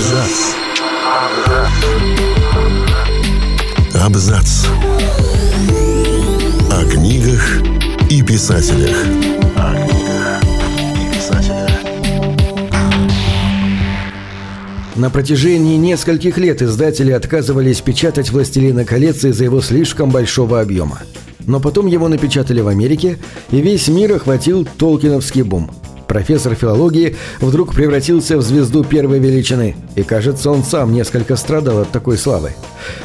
Абзац. Абзац. О книгах и писателях. О книгах и писателях. На протяжении нескольких лет издатели отказывались печатать «Властелина колец» из-за его слишком большого объема. Но потом его напечатали в Америке, и весь мир охватил толкиновский бум. Профессор филологии вдруг превратился в звезду первой величины, и, кажется, он сам несколько страдал от такой славы.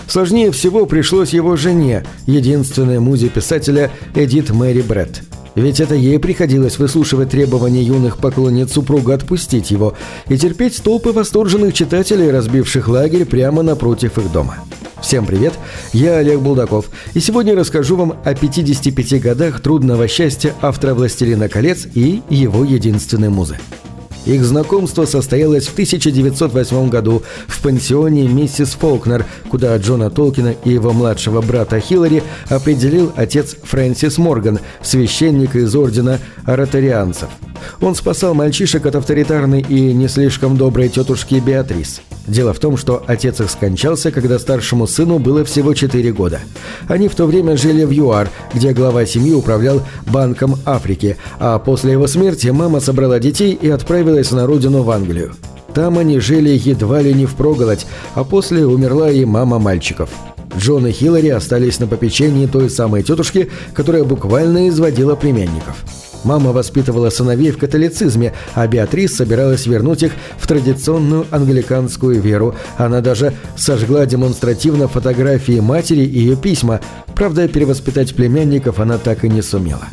Сложнее всего пришлось его жене, единственной музе писателя Эдит Мэри Бретт. Ведь это ей приходилось выслушивать требования юных поклонниц супруга отпустить его и терпеть толпы восторженных читателей, разбивших лагерь прямо напротив их дома. Всем привет, я Олег Булдаков, и сегодня расскажу вам о 55 годах трудного счастья автора «Властелина колец» и его единственной музы. Их знакомство состоялось в 1908 году в пансионе миссис Фолкнер, куда Джона Толкина и его младшего брата Хиллари определил отец Фрэнсис Морган, священник из ордена ротарианцев. Он спасал мальчишек от авторитарной и не слишком доброй тетушки Беатрис. Дело в том, что отец их скончался, когда старшему сыну было всего 4 года. Они в то время жили в ЮАР, где глава семьи управлял Банком Африки, а после его смерти мама собрала детей и отправилась на родину в Англию. Там они жили едва ли не впроголодь, а после умерла и мама мальчиков. Джон и Хиллари остались на попечении той самой тетушки, которая буквально изводила племянников. Мама воспитывала сыновей в католицизме, а Беатрис собиралась вернуть их в традиционную англиканскую веру. Она даже сожгла демонстративно фотографии матери и ее письма. Правда, перевоспитать племянников она так и не сумела.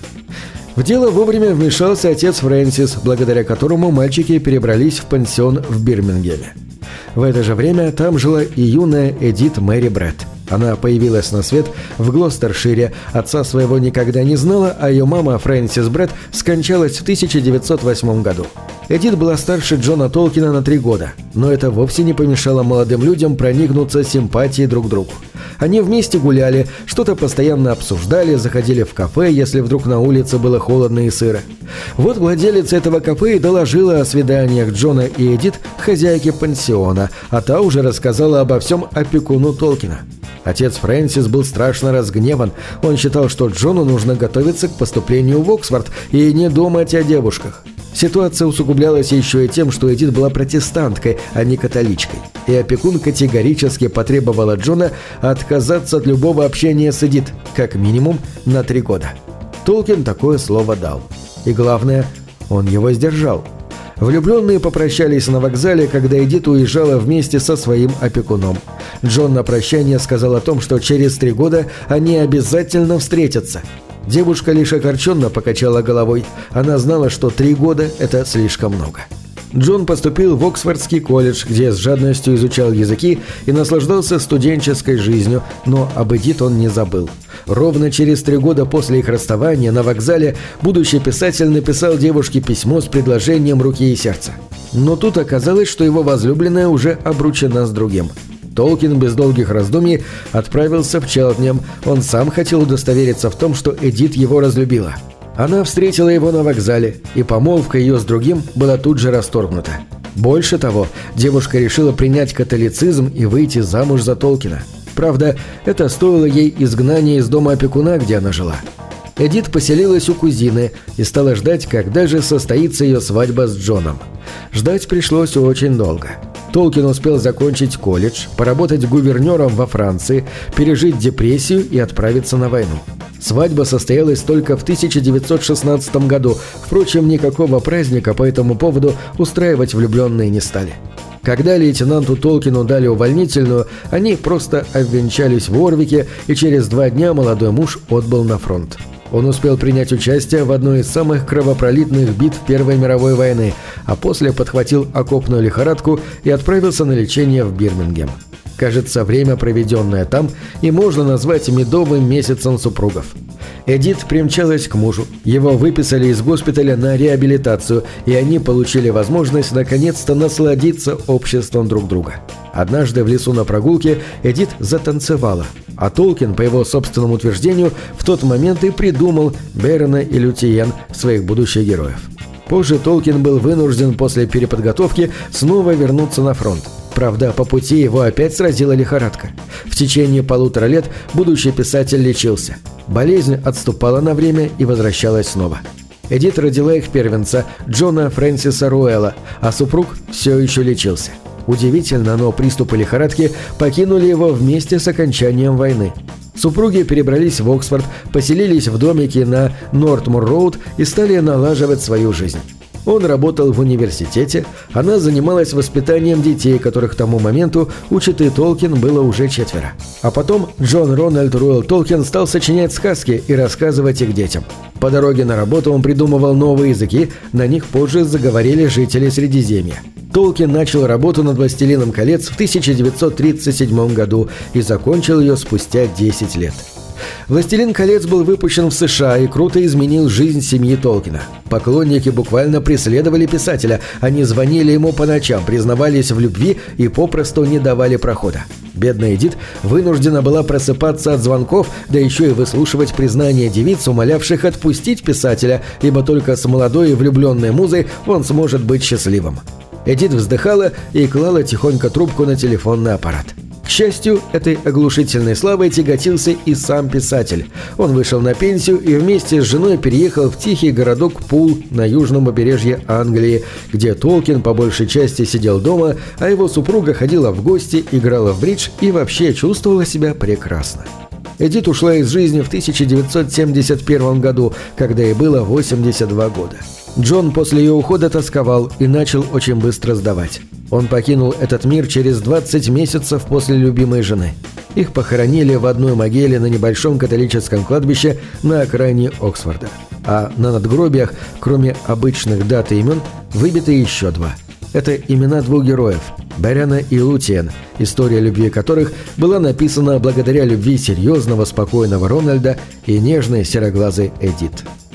В дело вовремя вмешался отец Фрэнсис, благодаря которому мальчики перебрались в пансион в Бирмингеме. В это же время там жила и юная Эдит Мэри Бретт. Она появилась на свет в Глостершире, отца своего никогда не знала, а ее мама Фрэнсис Бретт скончалась в 1908 году. Эдит была старше Джона Толкина на три года, но это вовсе не помешало молодым людям проникнуться симпатией друг к другу. Они вместе гуляли, что-то постоянно обсуждали, заходили в кафе, если вдруг на улице было холодно и сыро. Вот владелец этого кафе и доложила о свиданиях Джона и Эдит хозяйке пансиона, а та уже рассказала обо всем опекуну Толкина. Отец Фрэнсис был страшно разгневан. Он считал, что Джону нужно готовиться к поступлению в Оксфорд и не думать о девушках. Ситуация усугублялась еще и тем, что Эдит была протестанткой, а не католичкой. И опекун категорически потребовал от Джона отказаться от любого общения с Эдит, как минимум на три года. Толкин такое слово дал. И главное, он его сдержал – Влюбленные попрощались на вокзале, когда Эдит уезжала вместе со своим опекуном. Джон на прощание сказал о том, что через три года они обязательно встретятся. Девушка лишь огорченно покачала головой. Она знала, что три года – это слишком много. Джон поступил в Оксфордский колледж, где с жадностью изучал языки и наслаждался студенческой жизнью, но об Эдит он не забыл. Ровно через три года после их расставания на вокзале будущий писатель написал девушке письмо с предложением руки и сердца. Но тут оказалось, что его возлюбленная уже обручена с другим. Толкин без долгих раздумий отправился в Челтнем. Он сам хотел удостовериться в том, что Эдит его разлюбила. Она встретила его на вокзале, и помолвка ее с другим была тут же расторгнута. Больше того, девушка решила принять католицизм и выйти замуж за Толкина – Правда, это стоило ей изгнания из дома опекуна, где она жила. Эдит поселилась у кузины и стала ждать, когда же состоится ее свадьба с Джоном. Ждать пришлось очень долго. Толкин успел закончить колледж, поработать гувернером во Франции, пережить депрессию и отправиться на войну. Свадьба состоялась только в 1916 году, впрочем, никакого праздника по этому поводу устраивать влюбленные не стали. Когда лейтенанту Толкину дали увольнительную, они просто обвенчались в Орвике, и через два дня молодой муж отбыл на фронт. Он успел принять участие в одной из самых кровопролитных битв Первой мировой войны, а после подхватил окопную лихорадку и отправился на лечение в Бирмингем. Кажется, время, проведенное там, и можно назвать медовым месяцем супругов. Эдит примчалась к мужу. Его выписали из госпиталя на реабилитацию, и они получили возможность наконец-то насладиться обществом друг друга. Однажды в лесу на прогулке Эдит затанцевала, а Толкин, по его собственному утверждению, в тот момент и придумал Берона и Лютиен, своих будущих героев. Позже Толкин был вынужден после переподготовки снова вернуться на фронт. Правда, по пути его опять сразила лихорадка. В течение полутора лет будущий писатель лечился. Болезнь отступала на время и возвращалась снова. Эдит родила их первенца, Джона Фрэнсиса Руэлла, а супруг все еще лечился. Удивительно, но приступы лихорадки покинули его вместе с окончанием войны. Супруги перебрались в Оксфорд, поселились в домике на Нортмур-Роуд и стали налаживать свою жизнь. Он работал в университете, она занималась воспитанием детей, которых к тому моменту у Читы Толкин было уже четверо. А потом Джон Рональд Руэлл Толкин стал сочинять сказки и рассказывать их детям. По дороге на работу он придумывал новые языки, на них позже заговорили жители Средиземья. Толкин начал работу над «Властелином колец» в 1937 году и закончил ее спустя 10 лет. «Властелин колец» был выпущен в США и круто изменил жизнь семьи Толкина. Поклонники буквально преследовали писателя, они звонили ему по ночам, признавались в любви и попросту не давали прохода. Бедная Эдит вынуждена была просыпаться от звонков, да еще и выслушивать признания девиц, умолявших отпустить писателя, ибо только с молодой и влюбленной музой он сможет быть счастливым. Эдит вздыхала и клала тихонько трубку на телефонный аппарат. Счастью, этой оглушительной славой тяготился и сам писатель. Он вышел на пенсию и вместе с женой переехал в тихий городок Пул на южном побережье Англии, где Толкин по большей части сидел дома, а его супруга ходила в гости, играла в бридж и вообще чувствовала себя прекрасно. Эдит ушла из жизни в 1971 году, когда ей было 82 года. Джон после ее ухода тосковал и начал очень быстро сдавать. Он покинул этот мир через 20 месяцев после любимой жены. Их похоронили в одной могиле на небольшом католическом кладбище на окраине Оксфорда. А на надгробиях, кроме обычных дат и имен, выбиты еще два. Это имена двух героев – Баряна и Лутиен, история любви которых была написана благодаря любви серьезного, спокойного Рональда и нежной сероглазой Эдит.